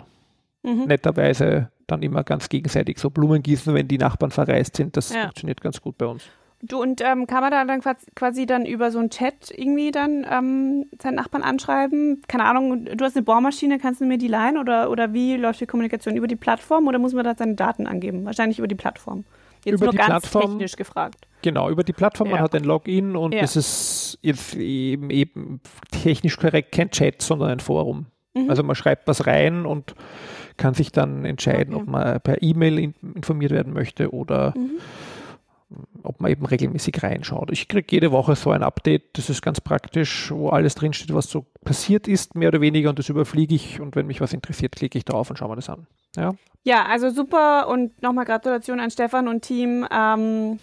mhm. netterweise dann immer ganz gegenseitig so Blumen gießen, wenn die Nachbarn verreist sind. Das ja. funktioniert ganz gut bei uns. Du und ähm, kann man da dann quasi dann über so einen Chat irgendwie dann ähm, seinen Nachbarn anschreiben? Keine Ahnung, du hast eine Bohrmaschine, kannst du mir die leihen oder, oder wie läuft die Kommunikation? Über die Plattform oder muss man da seine Daten angeben? Wahrscheinlich über die Plattform. Jetzt über nur die ganz Plattform, technisch gefragt. Genau, über die Plattform, ja. man hat ein Login und ja. es ist jetzt eben, eben technisch korrekt kein Chat, sondern ein Forum. Mhm. Also man schreibt was rein und kann sich dann entscheiden, okay. ob man per E-Mail informiert werden möchte oder mhm ob man eben regelmäßig reinschaut. Ich kriege jede Woche so ein Update, das ist ganz praktisch, wo alles drinsteht, was so passiert ist, mehr oder weniger, und das überfliege ich und wenn mich was interessiert, klicke ich drauf und schaue mir das an. Ja, ja also super und nochmal Gratulation an Stefan und Team. Ähm,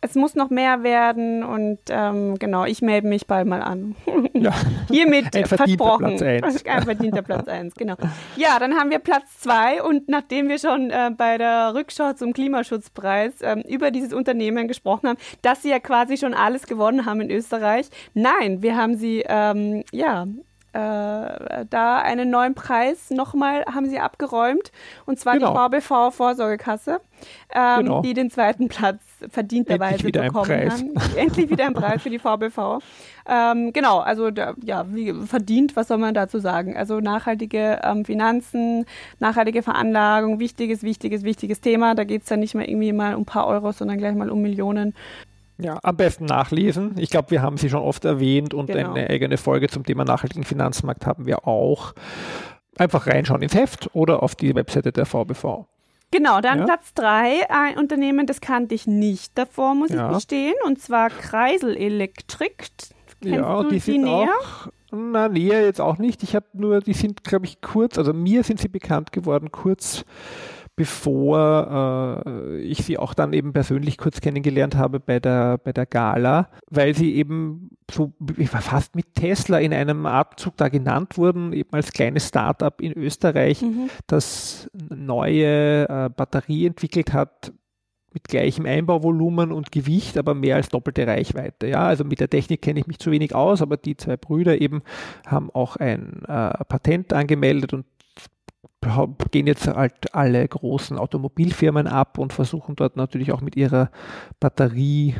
es muss noch mehr werden und ähm, genau, ich melde mich bald mal an. Ja. Hiermit Ein versprochen. Platz 1. Ein verdienter Platz 1, genau. Ja, dann haben wir Platz 2 und nachdem wir schon äh, bei der Rückschau zum Klimaschutzpreis ähm, über dieses Unternehmen gesprochen haben, dass sie ja quasi schon alles gewonnen haben in Österreich. Nein, wir haben sie ähm, ja äh, da einen neuen Preis nochmal haben sie abgeräumt und zwar genau. die VBV Vorsorgekasse, ähm, genau. die den zweiten Platz verdienterweise bekommen haben. Endlich wieder ein Preis für die VBV. Ähm, genau, also da, ja, wie verdient, was soll man dazu sagen? Also nachhaltige ähm, Finanzen, nachhaltige Veranlagung, wichtiges, wichtiges, wichtiges Thema. Da geht es dann nicht mehr irgendwie mal um ein paar Euro, sondern gleich mal um Millionen. Ja, am besten nachlesen. Ich glaube, wir haben sie schon oft erwähnt und genau. eine eigene Folge zum Thema nachhaltigen Finanzmarkt haben wir auch. Einfach reinschauen ins Heft oder auf die Webseite der VBV. Genau, dann ja. Platz drei, ein Unternehmen, das kannte ich nicht davor, muss ja. ich gestehen, und zwar Kreisel Electric. Kennst ja, die, die sind näher? auch, na, näher jetzt auch nicht. Ich habe nur, die sind, glaube ich, kurz, also mir sind sie bekannt geworden, kurz bevor äh, ich sie auch dann eben persönlich kurz kennengelernt habe bei der, bei der Gala, weil sie eben so fast mit Tesla in einem Abzug da genannt wurden, eben als kleines Startup in Österreich, mhm. das neue äh, Batterie entwickelt hat, mit gleichem Einbauvolumen und Gewicht, aber mehr als doppelte Reichweite. Ja, also mit der Technik kenne ich mich zu wenig aus, aber die zwei Brüder eben haben auch ein äh, Patent angemeldet und gehen jetzt halt alle großen Automobilfirmen ab und versuchen dort natürlich auch mit ihrer Batterie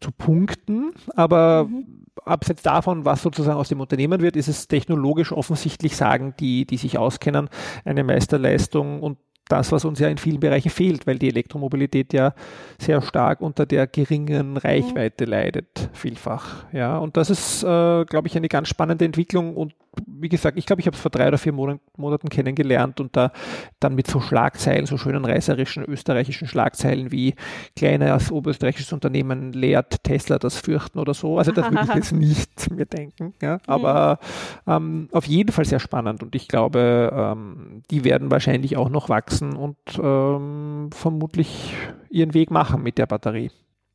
zu punkten. Aber mhm. abseits davon, was sozusagen aus dem Unternehmen wird, ist es technologisch offensichtlich, sagen die, die sich auskennen, eine Meisterleistung und das, was uns ja in vielen Bereichen fehlt, weil die Elektromobilität ja sehr stark unter der geringen Reichweite mhm. leidet, vielfach. Ja, und das ist, äh, glaube ich, eine ganz spannende Entwicklung und wie gesagt, ich glaube, ich habe es vor drei oder vier Monaten kennengelernt und da dann mit so Schlagzeilen, so schönen reißerischen österreichischen Schlagzeilen wie kleines oberösterreichisches Unternehmen lehrt Tesla das Fürchten oder so. Also das würde ich jetzt nicht mir denken. Ja? Aber ähm, auf jeden Fall sehr spannend und ich glaube, ähm, die werden wahrscheinlich auch noch wachsen und ähm, vermutlich ihren Weg machen mit der Batterie.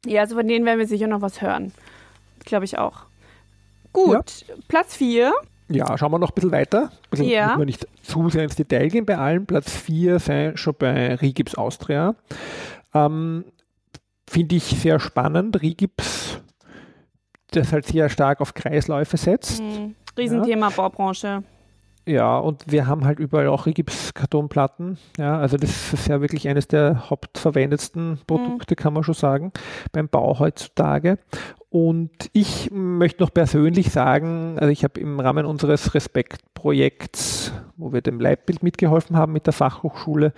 Ja, also von denen werden wir sicher noch was hören. Glaube ich auch. Gut, ja. Platz 4 ja, schauen wir noch ein bisschen weiter. Also ja. Müssen wir nicht zu sehr ins Detail gehen bei allen. Platz 4 sei schon bei Rigips Austria. Ähm, Finde ich sehr spannend. Rigips, das halt sehr stark auf Kreisläufe setzt. Mhm. Riesenthema ja. Baubranche. Ja, und wir haben halt überall auch Rigips-Kartonplatten. Ja, also das ist ja wirklich eines der hauptverwendetsten Produkte, mhm. kann man schon sagen, beim Bau heutzutage. Und ich möchte noch persönlich sagen, also ich habe im Rahmen unseres Respekt-Projekts, wo wir dem Leitbild mitgeholfen haben mit der Fachhochschule,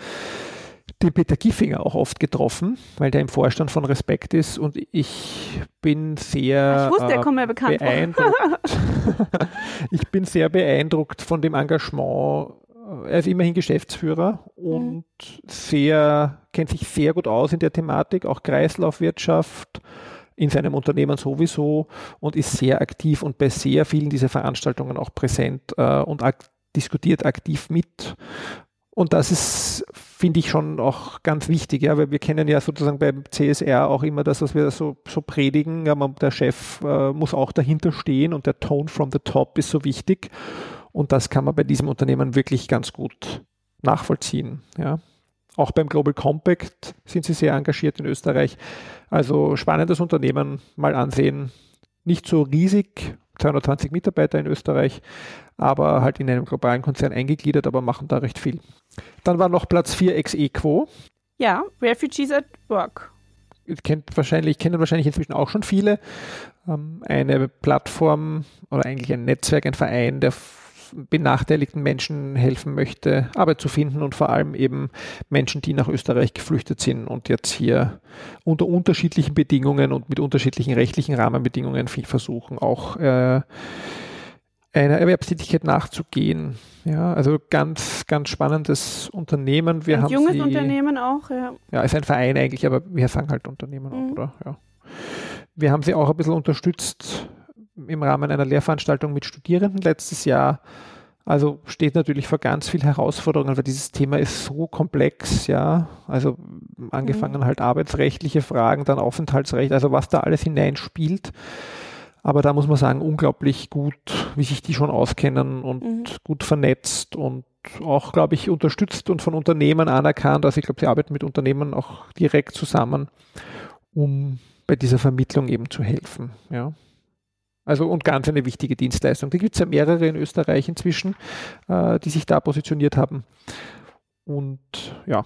den Peter Giffinger auch oft getroffen, weil der im Vorstand von Respekt ist und ich bin sehr ich wusste, äh, beeindruckt. ich bin sehr beeindruckt von dem Engagement. Er ist immerhin Geschäftsführer und mhm. sehr, kennt sich sehr gut aus in der Thematik, auch Kreislaufwirtschaft in seinem Unternehmen sowieso und ist sehr aktiv und bei sehr vielen dieser Veranstaltungen auch präsent äh, und ak diskutiert aktiv mit. Und das ist, finde ich, schon auch ganz wichtig, ja, weil wir kennen ja sozusagen beim CSR auch immer das, was wir so, so predigen. Ja, man, der Chef äh, muss auch dahinter stehen und der Tone from the top ist so wichtig. Und das kann man bei diesem Unternehmen wirklich ganz gut nachvollziehen. Ja. Auch beim Global Compact sind sie sehr engagiert in Österreich. Also spannendes Unternehmen, mal ansehen. Nicht so riesig, 220 Mitarbeiter in Österreich, aber halt in einem globalen Konzern eingegliedert, aber machen da recht viel. Dann war noch Platz 4 Ex-Equo. Ja, Refugees at Work. Kennt wahrscheinlich, kennen wahrscheinlich inzwischen auch schon viele. Ähm, eine Plattform oder eigentlich ein Netzwerk, ein Verein, der benachteiligten Menschen helfen möchte, Arbeit zu finden und vor allem eben Menschen, die nach Österreich geflüchtet sind und jetzt hier unter unterschiedlichen Bedingungen und mit unterschiedlichen rechtlichen Rahmenbedingungen viel versuchen, auch äh, einer Erwerbstätigkeit nachzugehen. Ja, also ganz, ganz spannendes Unternehmen. Wir ein haben junges sie, Unternehmen auch, ja. Ja, ist ein Verein eigentlich, aber wir sagen halt Unternehmen mhm. auch, oder? Ja. Wir haben sie auch ein bisschen unterstützt im Rahmen einer Lehrveranstaltung mit Studierenden letztes Jahr. Also steht natürlich vor ganz vielen Herausforderungen, weil dieses Thema ist so komplex, ja. Also angefangen mhm. halt arbeitsrechtliche Fragen, dann Aufenthaltsrecht, also was da alles hineinspielt. Aber da muss man sagen, unglaublich gut, wie sich die schon auskennen und mhm. gut vernetzt und auch, glaube ich, unterstützt und von Unternehmen anerkannt. Also ich glaube, sie arbeiten mit Unternehmen auch direkt zusammen, um bei dieser Vermittlung eben zu helfen. Ja. Also und ganz eine wichtige Dienstleistung. Da gibt es ja mehrere in Österreich inzwischen, äh, die sich da positioniert haben. Und ja,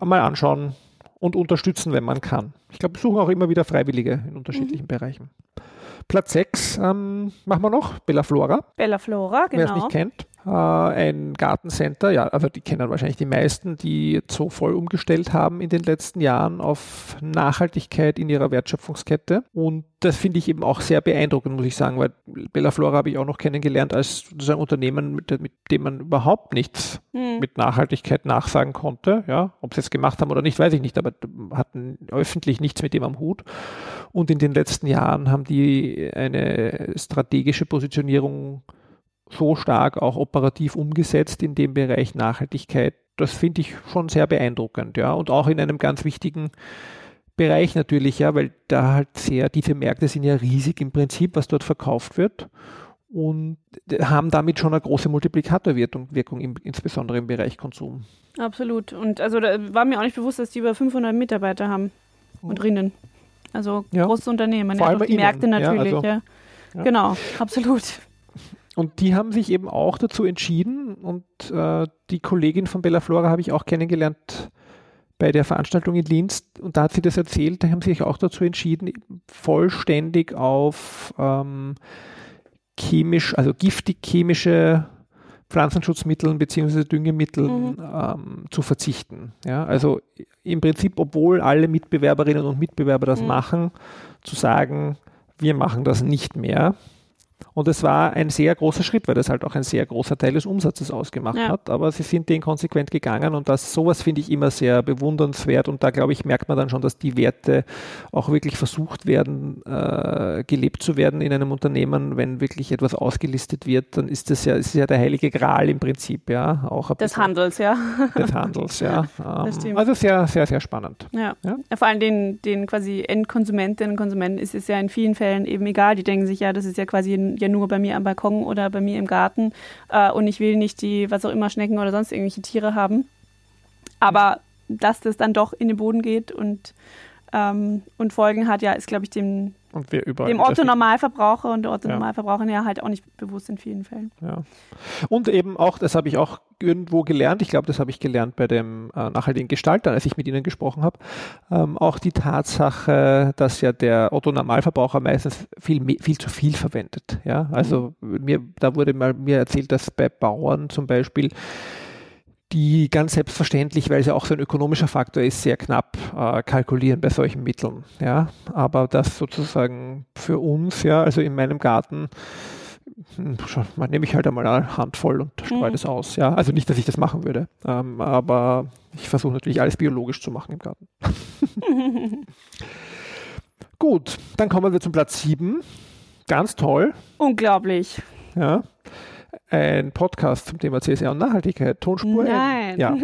mal anschauen und unterstützen, wenn man kann. Ich glaube, wir suchen auch immer wieder Freiwillige in unterschiedlichen mhm. Bereichen. Platz 6 ähm, machen wir noch, Bella Flora. Bella Flora, genau. Wer es nicht kennt äh, ein Gartencenter, ja, also die kennen wahrscheinlich die meisten, die so voll umgestellt haben in den letzten Jahren auf Nachhaltigkeit in ihrer Wertschöpfungskette. Und das finde ich eben auch sehr beeindruckend, muss ich sagen, weil Bella Flora habe ich auch noch kennengelernt als ein Unternehmen, mit, mit, dem man überhaupt nichts hm. mit Nachhaltigkeit nachsagen konnte. Ja, ob sie es gemacht haben oder nicht, weiß ich nicht, aber hatten öffentlich nichts mit dem am Hut. Und in den letzten Jahren haben die eine strategische Positionierung so stark auch operativ umgesetzt in dem Bereich Nachhaltigkeit. Das finde ich schon sehr beeindruckend, ja. Und auch in einem ganz wichtigen Bereich natürlich, ja, weil da halt sehr, diese Märkte sind ja riesig im Prinzip, was dort verkauft wird und haben damit schon eine große Multiplikatorwirkung, im, insbesondere im Bereich Konsum. Absolut. Und also da war mir auch nicht bewusst, dass die über 500 Mitarbeiter haben und drinnen. Also ja. großes Unternehmen. Vor ja, allem die Märkte natürlich. Ja, also, ja. Genau, absolut. Und die haben sich eben auch dazu entschieden und äh, die Kollegin von Bella Flora habe ich auch kennengelernt bei der Veranstaltung in Linz und da hat sie das erzählt, da haben sie sich auch dazu entschieden, vollständig auf ähm, chemisch, also giftig chemische Pflanzenschutzmitteln bzw. Düngemitteln mhm. ähm, zu verzichten. Ja, also im Prinzip, obwohl alle Mitbewerberinnen und Mitbewerber das mhm. machen, zu sagen, wir machen das nicht mehr. Und es war ein sehr großer Schritt, weil das halt auch ein sehr großer Teil des Umsatzes ausgemacht ja. hat. Aber sie sind den konsequent gegangen und das sowas finde ich immer sehr bewundernswert. Und da glaube ich, merkt man dann schon, dass die Werte auch wirklich versucht werden, äh, gelebt zu werden in einem Unternehmen. Wenn wirklich etwas ausgelistet wird, dann ist das ja, ist ja der heilige Gral im Prinzip, ja. Auch des Handels, ja. Des Handels, ja. Ähm, also sehr, sehr, sehr spannend. Ja. ja. Vor allem den, den quasi Endkonsumentinnen und Konsumenten ist es ja in vielen Fällen eben egal. Die denken sich ja, das ist ja quasi ein ja nur bei mir am Balkon oder bei mir im Garten äh, und ich will nicht die, was auch immer, Schnecken oder sonst irgendwelche Tiere haben. Aber dass das dann doch in den Boden geht und, ähm, und Folgen hat, ja, ist, glaube ich, dem, dem Otto-Normalverbraucher und der Otto-Normalverbraucher ja. halt auch nicht bewusst in vielen Fällen. Ja. Und eben auch, das habe ich auch irgendwo gelernt, ich glaube, das habe ich gelernt bei dem äh, nachhaltigen Gestalter, als ich mit ihnen gesprochen habe, ähm, auch die Tatsache, dass ja der Otto-Normalverbraucher meistens viel, viel zu viel verwendet. Ja, also mhm. mir, da wurde mal mir erzählt, dass bei Bauern zum Beispiel die ganz selbstverständlich, weil es ja auch so ein ökonomischer Faktor ist, sehr knapp äh, kalkulieren bei solchen Mitteln. Ja, aber das sozusagen für uns, ja, also in meinem Garten hm, man nehme ich halt einmal eine Handvoll und streue mhm. das aus. Ja, also nicht, dass ich das machen würde, ähm, aber ich versuche natürlich alles biologisch zu machen im Garten. Gut, dann kommen wir zum Platz 7. Ganz toll. Unglaublich. Ja. Ein Podcast zum Thema CSR und Nachhaltigkeit, Tonspur. Nein. Ja.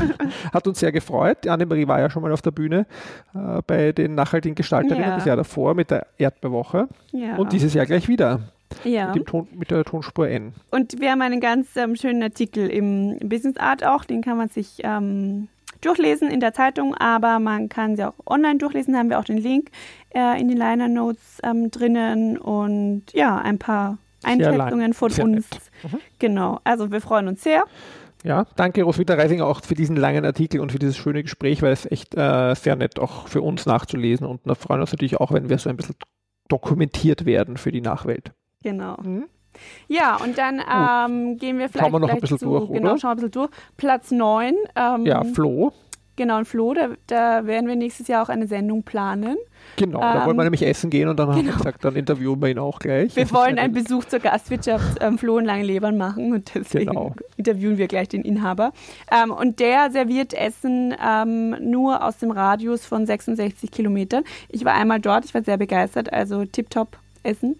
Hat uns sehr gefreut. Annemarie war ja schon mal auf der Bühne äh, bei den nachhaltigen Gestalterinnen ja. das Jahr davor mit der Erdbeerwoche. Ja. Und dieses Jahr gleich wieder. Ja. Mit, Ton, mit, der Tonspur N. Und wir haben einen ganz ähm, schönen Artikel im Business Art auch, den kann man sich ähm, durchlesen in der Zeitung, aber man kann sie auch online durchlesen, da haben wir auch den Link äh, in den Liner Notes ähm, drinnen und ja, ein paar Einschätzungen von sehr uns. Mhm. Genau, also wir freuen uns sehr. Ja, danke Roswitha Reisinger auch für diesen langen Artikel und für dieses schöne Gespräch, weil es echt äh, sehr nett auch für uns nachzulesen und wir freuen uns natürlich auch, wenn wir so ein bisschen dokumentiert werden für die Nachwelt. Genau. Mhm. Ja, und dann ähm, gehen wir vielleicht, schauen wir noch ein bisschen zu, durch, genau, oder? schauen wir ein bisschen durch. Platz 9. Ähm, ja, Flo. Genau, und Flo, da, da, werden wir nächstes Jahr auch eine Sendung planen. Genau, da wollen wir ähm, nämlich essen gehen und dann genau. haben wir genau. gesagt, dann interviewen wir ihn auch gleich. Wir wollen einen Besuch zur Gastwirtschaft ähm, Flo in Langenlebern machen und deswegen genau. interviewen wir gleich den Inhaber. Ähm, und der serviert Essen ähm, nur aus dem Radius von 66 Kilometern. Ich war einmal dort, ich war sehr begeistert, also tipptopp Essen.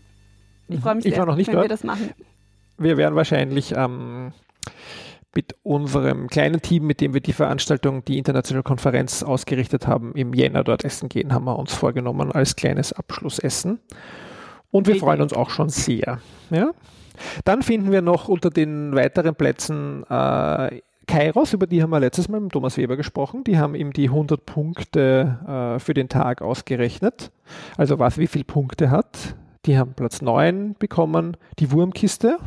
Ich freue mich ich sehr, noch nicht wenn dort. wir das machen. Wir werden wahrscheinlich ähm, mit unserem kleinen Team, mit dem wir die Veranstaltung, die internationale Konferenz ausgerichtet haben, im Jänner dort essen gehen, haben wir uns vorgenommen als kleines Abschlussessen. Und wir freuen uns auch schon sehr. Ja? Dann finden wir noch unter den weiteren Plätzen äh, Kairos, über die haben wir letztes Mal mit Thomas Weber gesprochen. Die haben ihm die 100 Punkte äh, für den Tag ausgerechnet. Also was wie viele Punkte hat. Die haben Platz 9 bekommen. Die Wurmkiste.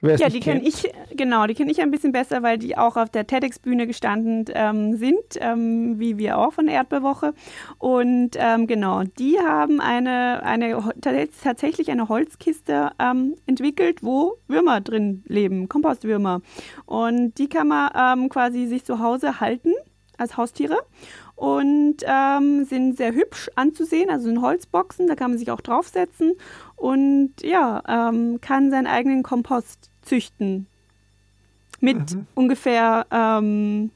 Ja, die kenne ich, genau, die kenne ich ein bisschen besser, weil die auch auf der TEDx-Bühne gestanden ähm, sind, ähm, wie wir auch von der Erdbeerwoche. Und ähm, genau, die haben eine, eine tatsächlich eine Holzkiste ähm, entwickelt, wo Würmer drin leben, Kompostwürmer. Und die kann man ähm, quasi sich zu Hause halten als Haustiere und ähm, sind sehr hübsch anzusehen, also sind Holzboxen, da kann man sich auch draufsetzen und ja, ähm, kann seinen eigenen Kompost züchten. Mit mhm. ungefähr, ähm,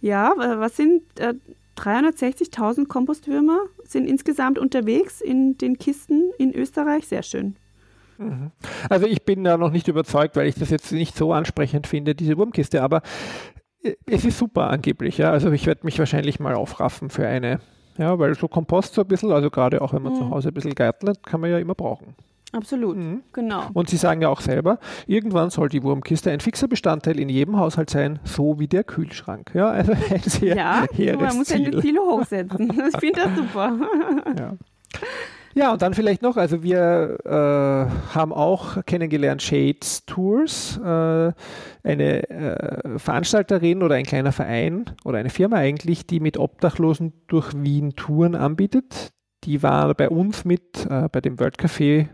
ja, was sind äh, 360.000 Kompostwürmer sind insgesamt unterwegs in den Kisten in Österreich. Sehr schön. Mhm. Also ich bin da noch nicht überzeugt, weil ich das jetzt nicht so ansprechend finde, diese Wurmkiste, aber es ist super angeblich, ja. Also ich werde mich wahrscheinlich mal aufraffen für eine. Ja, weil so Kompost so ein bisschen, also gerade auch wenn man mhm. zu Hause ein bisschen gärtnet, kann man ja immer brauchen. Absolut, mhm. genau. Und Sie sagen ja auch selber, irgendwann soll die Wurmkiste ein fixer Bestandteil in jedem Haushalt sein, so wie der Kühlschrank. Ja, also ein sehr ja, man muss Ziel. ja Ziele hochsetzen. Ich finde das super. Ja. Ja, und dann vielleicht noch, also wir äh, haben auch kennengelernt Shades Tours, äh, eine äh, Veranstalterin oder ein kleiner Verein oder eine Firma eigentlich, die mit Obdachlosen durch Wien Touren anbietet. Die war bei uns mit äh, bei dem World Café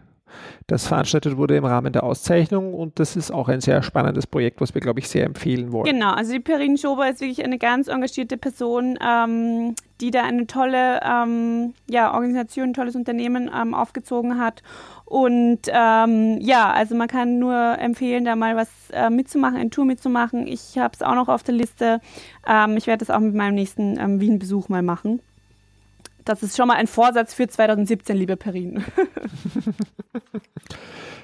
das veranstaltet wurde im Rahmen der Auszeichnung und das ist auch ein sehr spannendes Projekt, was wir, glaube ich, sehr empfehlen wollen. Genau, also die Perrine Schober ist wirklich eine ganz engagierte Person, ähm, die da eine tolle ähm, ja, Organisation, ein tolles Unternehmen ähm, aufgezogen hat. Und ähm, ja, also man kann nur empfehlen, da mal was äh, mitzumachen, ein Tour mitzumachen. Ich habe es auch noch auf der Liste. Ähm, ich werde das auch mit meinem nächsten ähm, Wien-Besuch mal machen. Das ist schon mal ein Vorsatz für 2017, liebe Perin.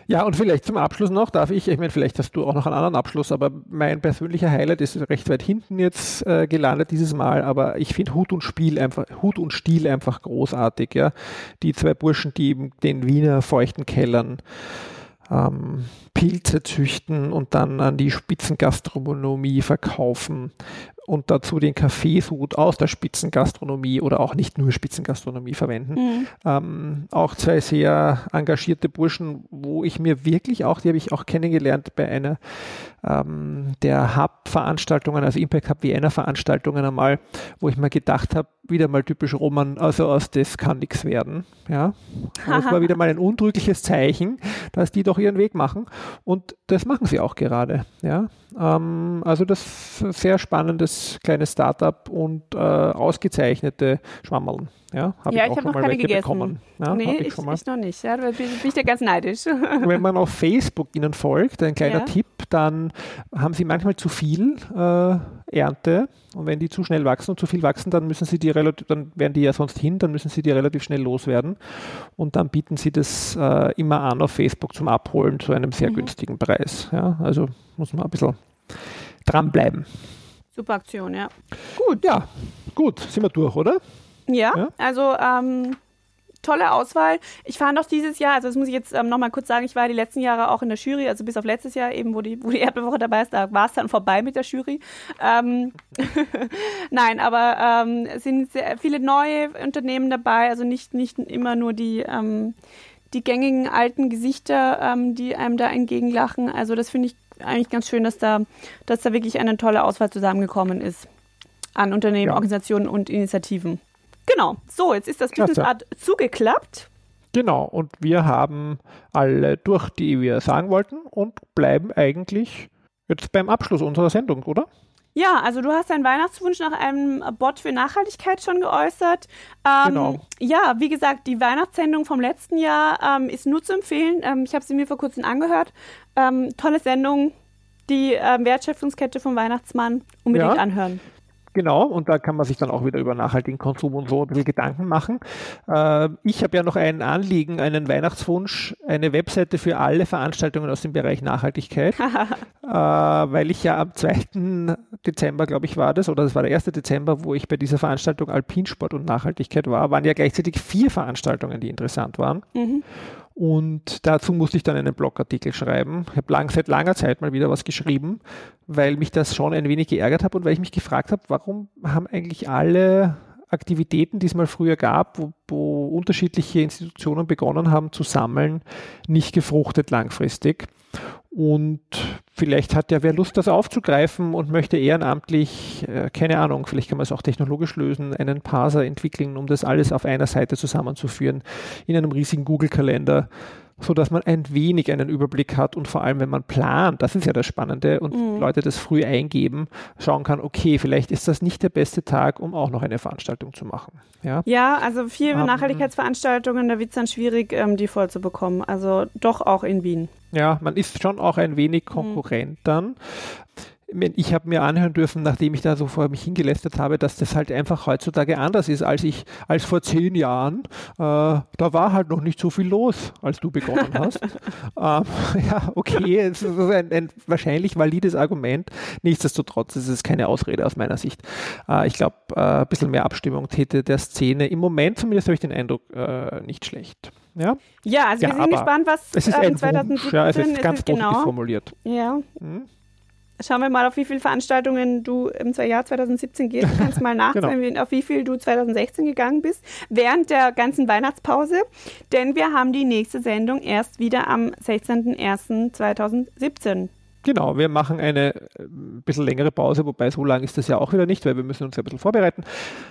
Ja, und vielleicht zum Abschluss noch, darf ich, ich meine, vielleicht hast du auch noch einen anderen Abschluss, aber mein persönlicher Highlight ist recht weit hinten jetzt äh, gelandet dieses Mal, aber ich finde Hut und Spiel einfach, Hut und Stil einfach großartig, ja. Die zwei Burschen, die in den Wiener feuchten Kellern ähm, Pilze züchten und dann an die Spitzengastronomie verkaufen und dazu den Kaffeesud aus der Spitzengastronomie oder auch nicht nur Spitzengastronomie verwenden. Mhm. Ähm, auch zwei sehr engagierte Burschen, wo ich mir wirklich auch, die habe ich auch kennengelernt bei einer ähm, der Hub-Veranstaltungen, also Impact Hub Vienna Veranstaltungen einmal, wo ich mir gedacht habe, wieder mal typisch Roman, also aus das kann nichts werden. Ja. das war wieder mal ein untrügliches Zeichen, dass die doch ihren Weg machen. Und das machen sie auch gerade. Ja. Ähm, also das sehr spannendes kleines Startup und äh, ausgezeichnete Schwammerln. Ja, hab ja ich, ich habe noch keine gegessen. Bekommen. Ja, nee, ich, ich, ich, noch nicht. Ja, da bin, bin ich da ganz neidisch. Wenn man auf Facebook ihnen folgt, ein kleiner ja. Tipp, dann haben sie manchmal zu viel äh, Ernte und wenn die zu schnell wachsen und zu viel wachsen, dann müssen sie die relativ, dann werden die ja sonst hin, dann müssen sie die relativ schnell loswerden und dann bieten sie das äh, immer an auf Facebook zum Abholen zu einem sehr mhm. günstigen Preis. Ja, also muss man ein bisschen dranbleiben. Super Aktion, ja. Gut. Ja, gut, sind wir durch, oder? Ja, ja? also ähm, tolle Auswahl. Ich fand auch dieses Jahr, also das muss ich jetzt ähm, nochmal kurz sagen, ich war die letzten Jahre auch in der Jury, also bis auf letztes Jahr eben, wo die, wo die Erdbeerwoche dabei ist, da war es dann vorbei mit der Jury. Ähm, Nein, aber ähm, es sind sehr viele neue Unternehmen dabei, also nicht, nicht immer nur die, ähm, die gängigen alten Gesichter, ähm, die einem da entgegenlachen. Also das finde ich eigentlich ganz schön, dass da, dass da wirklich eine tolle Auswahl zusammengekommen ist an Unternehmen, ja. Organisationen und Initiativen. Genau. So, jetzt ist das Business Art zugeklappt. Genau. Und wir haben alle durch, die wir sagen wollten und bleiben eigentlich jetzt beim Abschluss unserer Sendung, oder? Ja, also du hast deinen Weihnachtswunsch nach einem Bot für Nachhaltigkeit schon geäußert. Ähm, genau. Ja, wie gesagt, die Weihnachtssendung vom letzten Jahr ähm, ist nur zu empfehlen. Ähm, ich habe sie mir vor kurzem angehört. Ähm, tolle Sendung, die ähm, Wertschöpfungskette vom Weihnachtsmann unbedingt ja. anhören. Genau, und da kann man sich dann auch wieder über nachhaltigen Konsum und so ein bisschen Gedanken machen. Äh, ich habe ja noch ein Anliegen, einen Weihnachtswunsch, eine Webseite für alle Veranstaltungen aus dem Bereich Nachhaltigkeit, äh, weil ich ja am 2. Dezember, glaube ich, war das, oder das war der 1. Dezember, wo ich bei dieser Veranstaltung Alpinsport und Nachhaltigkeit war, waren ja gleichzeitig vier Veranstaltungen, die interessant waren. Mhm. Und dazu musste ich dann einen Blogartikel schreiben. Ich habe lang, seit langer Zeit mal wieder was geschrieben, weil mich das schon ein wenig geärgert hat und weil ich mich gefragt habe, warum haben eigentlich alle Aktivitäten, die es mal früher gab, wo, wo unterschiedliche Institutionen begonnen haben zu sammeln, nicht gefruchtet langfristig. Und vielleicht hat ja wer Lust, das aufzugreifen und möchte ehrenamtlich, äh, keine Ahnung, vielleicht kann man es auch technologisch lösen, einen Parser entwickeln, um das alles auf einer Seite zusammenzuführen, in einem riesigen Google-Kalender so dass man ein wenig einen Überblick hat und vor allem, wenn man plant, das ist ja das Spannende und mhm. Leute das früh eingeben, schauen kann, okay, vielleicht ist das nicht der beste Tag, um auch noch eine Veranstaltung zu machen. Ja, ja also viele um, Nachhaltigkeitsveranstaltungen, da wird es dann schwierig, ähm, die voll zu bekommen. Also doch auch in Wien. Ja, man ist schon auch ein wenig mhm. Konkurrent mhm. dann ich habe mir anhören dürfen, nachdem ich da so vor mich hingelästert habe, dass das halt einfach heutzutage anders ist, als ich, als vor zehn Jahren. Äh, da war halt noch nicht so viel los, als du begonnen hast. ähm, ja, okay, es ist ein, ein, wahrscheinlich valides Argument. Nichtsdestotrotz ist es keine Ausrede aus meiner Sicht. Äh, ich glaube, äh, ein bisschen mehr Abstimmung täte der Szene im Moment zumindest habe ich den Eindruck äh, nicht schlecht. Ja, ja also ja, wir sind gespannt, was es ist ähm, 2017 ja, es ist ganz positiv genau. formuliert. Ja. Hm? Schauen wir mal, auf wie viele Veranstaltungen du im Jahr 2017 gehst. Du kannst mal nachzählen, genau. auf wie viel du 2016 gegangen bist, während der ganzen Weihnachtspause. Denn wir haben die nächste Sendung erst wieder am 16.01.2017. Genau, wir machen eine ein äh, bisschen längere Pause, wobei so lang ist das ja auch wieder nicht, weil wir müssen uns ja ein bisschen vorbereiten.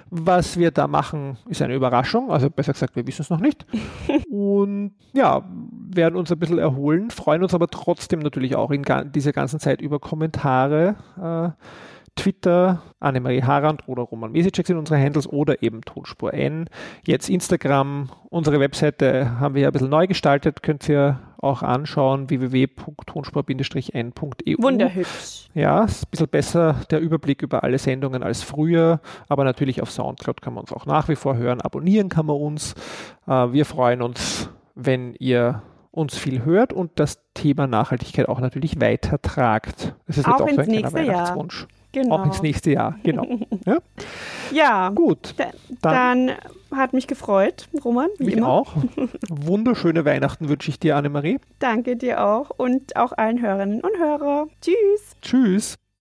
Was wir da machen, ist eine Überraschung, also besser gesagt, wir wissen es noch nicht. Und ja, werden uns ein bisschen erholen, freuen uns aber trotzdem natürlich auch in dieser ganzen Zeit über Kommentare. Äh, Twitter, Annemarie Harand oder Roman Mesicek sind unsere Handles oder eben Tonspur N. Jetzt Instagram, unsere Webseite haben wir ja ein bisschen neu gestaltet, könnt ihr auch anschauen, www.tonspur-n.eu. Wunderhübsch. Ja, ist ein bisschen besser der Überblick über alle Sendungen als früher, aber natürlich auf Soundcloud kann man uns auch nach wie vor hören. Abonnieren kann man uns. Äh, wir freuen uns, wenn ihr uns viel hört und das Thema Nachhaltigkeit auch natürlich weitertragt. Das ist auch jetzt auch so ein kleiner Weihnachtswunsch. Jahr. Genau. Auch ins nächste Jahr, genau. Ja, ja gut. Dann, dann, hat mich gefreut, Roman. Wie mich immer. auch. Wunderschöne Weihnachten wünsche ich dir, Annemarie. Danke dir auch und auch allen Hörerinnen und Hörer. Tschüss. Tschüss.